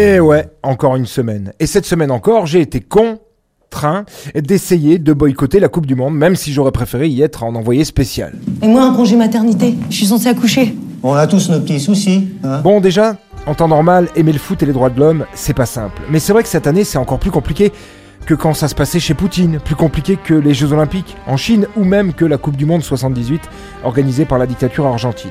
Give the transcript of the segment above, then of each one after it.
Et Eh ouais, encore une semaine. Et cette semaine encore, j'ai été contraint d'essayer de boycotter la Coupe du Monde, même si j'aurais préféré y être en envoyé spécial. Et moi, un congé maternité. Je suis censée accoucher. On a tous nos petits soucis. Hein Bon, déjà, en temps normal, aimer le foot et les droits de l'homme, c'est pas simple. Mais c'est vrai que cette année, c'est encore plus compliqué que quand ça se passait chez Poutine, plus compliqué que les Jeux Olympiques en Chine ou même que la Coupe du Monde 78 organisée par la dictature argentine.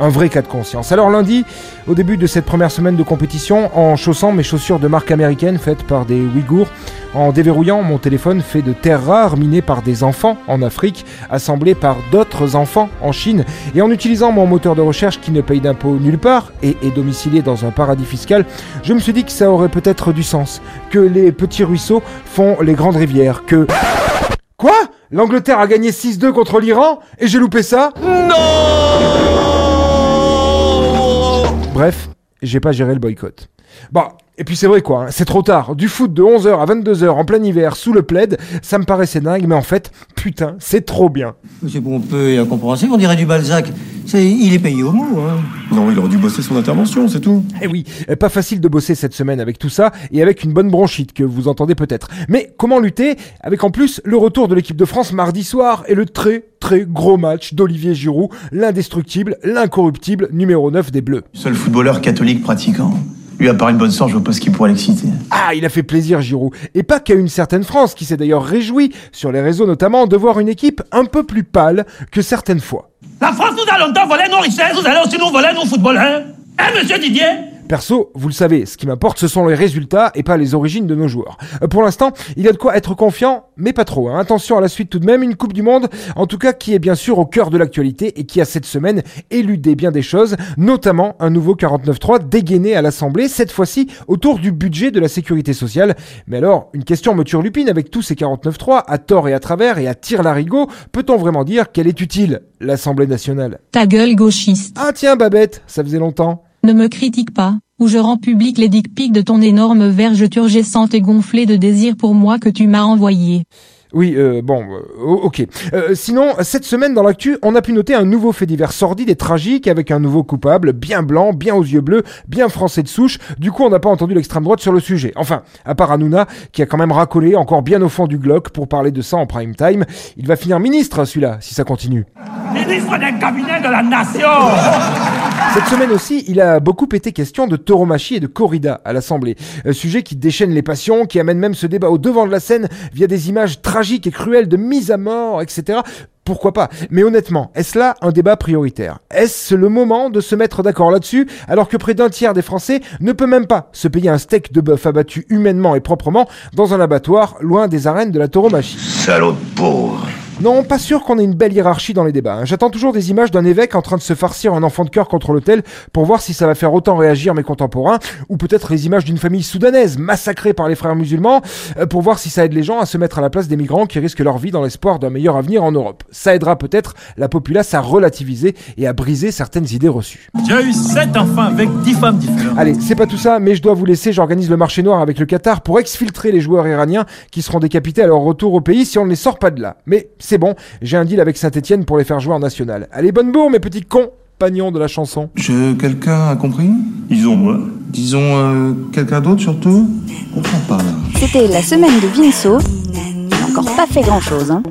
Un vrai cas de conscience. Alors lundi, au début de cette première semaine de compétition, en chaussant mes chaussures de marque américaine faites par des Ouïghours, en déverrouillant mon téléphone fait de terres rares minées par des enfants en Afrique, assemblés par d'autres enfants en Chine, et en utilisant mon moteur de recherche qui ne paye d'impôts nulle part et est domicilié dans un paradis fiscal, je me suis dit que ça aurait peut-être du sens, que les petits ruisseaux font les grandes rivières, que... Quoi? L'Angleterre a gagné 6-2 contre l'Iran? Et j'ai loupé ça? Bref, j'ai pas géré le boycott. Bah, et puis c'est vrai quoi, hein, c'est trop tard. Du foot de 11h à 22h en plein hiver sous le plaid, ça me paraissait dingue, mais en fait, putain, c'est trop bien. C'est pompeux et incompréhensible, on dirait du Balzac. Il est payé au mot. Hein. Non, il aurait dû bosser son intervention, c'est tout. Eh oui, euh, pas facile de bosser cette semaine avec tout ça et avec une bonne bronchite que vous entendez peut-être. Mais comment lutter avec en plus le retour de l'équipe de France mardi soir et le très très gros match d'Olivier Giroud, l'indestructible, l'incorruptible numéro 9 des Bleus. Seul footballeur catholique pratiquant. Lui, à part une bonne sorte, je vois pas ce qui pourrait l'exciter. Ah, il a fait plaisir Giroud. Et pas qu'à une certaine France, qui s'est d'ailleurs réjouie, sur les réseaux notamment, de voir une équipe un peu plus pâle que certaines fois. La France nous a longtemps volé nos richesses, vous allez aussi nous voler nos footballeurs. Hein, monsieur Didier? Perso, vous le savez, ce qui m'importe, ce sont les résultats et pas les origines de nos joueurs. Euh, Pour l'instant, il y a de quoi être confiant, mais pas trop. hein. Attention à la suite tout de même, une Coupe du Monde, en tout cas qui est bien sûr au cœur de l'actualité et qui a cette semaine éludé bien des choses, notamment un nouveau 49.3 dégainé à l'Assemblée, cette fois-ci autour du budget de la sécurité sociale. Mais alors, une question me turlupine avec tous ces 49.3, à tort et à travers et à tir larigot, peut-on vraiment dire qu'elle est utile, l'Assemblée nationale? Ta gueule gauchiste. Ah tiens Babette, ça faisait longtemps. Ne me critique pas, ou je rends public les dick pics de ton énorme verge turgescente et gonflée de désir pour moi que tu m'as envoyé. Oui, euh, bon, euh, ok. Euh, sinon, cette semaine dans l'actu, on a pu noter un nouveau fait divers sordide et tragique avec un nouveau coupable, bien blanc, bien aux yeux bleus, bien français de souche. Du coup, on n'a pas entendu l'extrême droite sur le sujet. Enfin, à part Hanouna, qui a quand même racolé encore bien au fond du Glock pour parler de ça en prime time. Il va finir ministre, celui-là, si ça continue. Ministre d'un cabinet de la nation Cette semaine aussi, il a beaucoup été question de tauromachie et de corrida à l'Assemblée. Un sujet qui déchaîne les passions, qui amène même ce débat au devant de la scène via des images tragiques et cruelles de mise à mort, etc. Pourquoi pas? Mais honnêtement, est-ce là un débat prioritaire? Est-ce le moment de se mettre d'accord là-dessus alors que près d'un tiers des Français ne peut même pas se payer un steak de bœuf abattu humainement et proprement dans un abattoir loin des arènes de la tauromachie? Salaud. Non, pas sûr qu'on ait une belle hiérarchie dans les débats. hein. J'attends toujours des images d'un évêque en train de se farcir un enfant de cœur contre l'autel pour voir si ça va faire autant réagir mes contemporains, ou peut-être les images d'une famille soudanaise massacrée par les frères musulmans, euh, pour voir si ça aide les gens à se mettre à la place des migrants qui risquent leur vie dans l'espoir d'un meilleur avenir en Europe. Ça aidera peut-être la populace à relativiser et à briser certaines idées reçues. J'ai eu sept enfants avec dix femmes différentes. Allez, c'est pas tout ça, mais je dois vous laisser. J'organise le marché noir avec le Qatar pour exfiltrer les joueurs iraniens qui seront décapités à leur retour au pays si on ne les sort pas de là. Mais c'est bon, j'ai un deal avec Saint-Etienne pour les faire jouer en national. Allez, bonne bourre, mes petits compagnons de la chanson. Je... Quelqu'un a compris? Disons moi. Disons euh, quelqu'un d'autre surtout? Je comprends pas? Là. C'était la semaine de Vinceau. Il n'a encore pas fait grand chose, hein.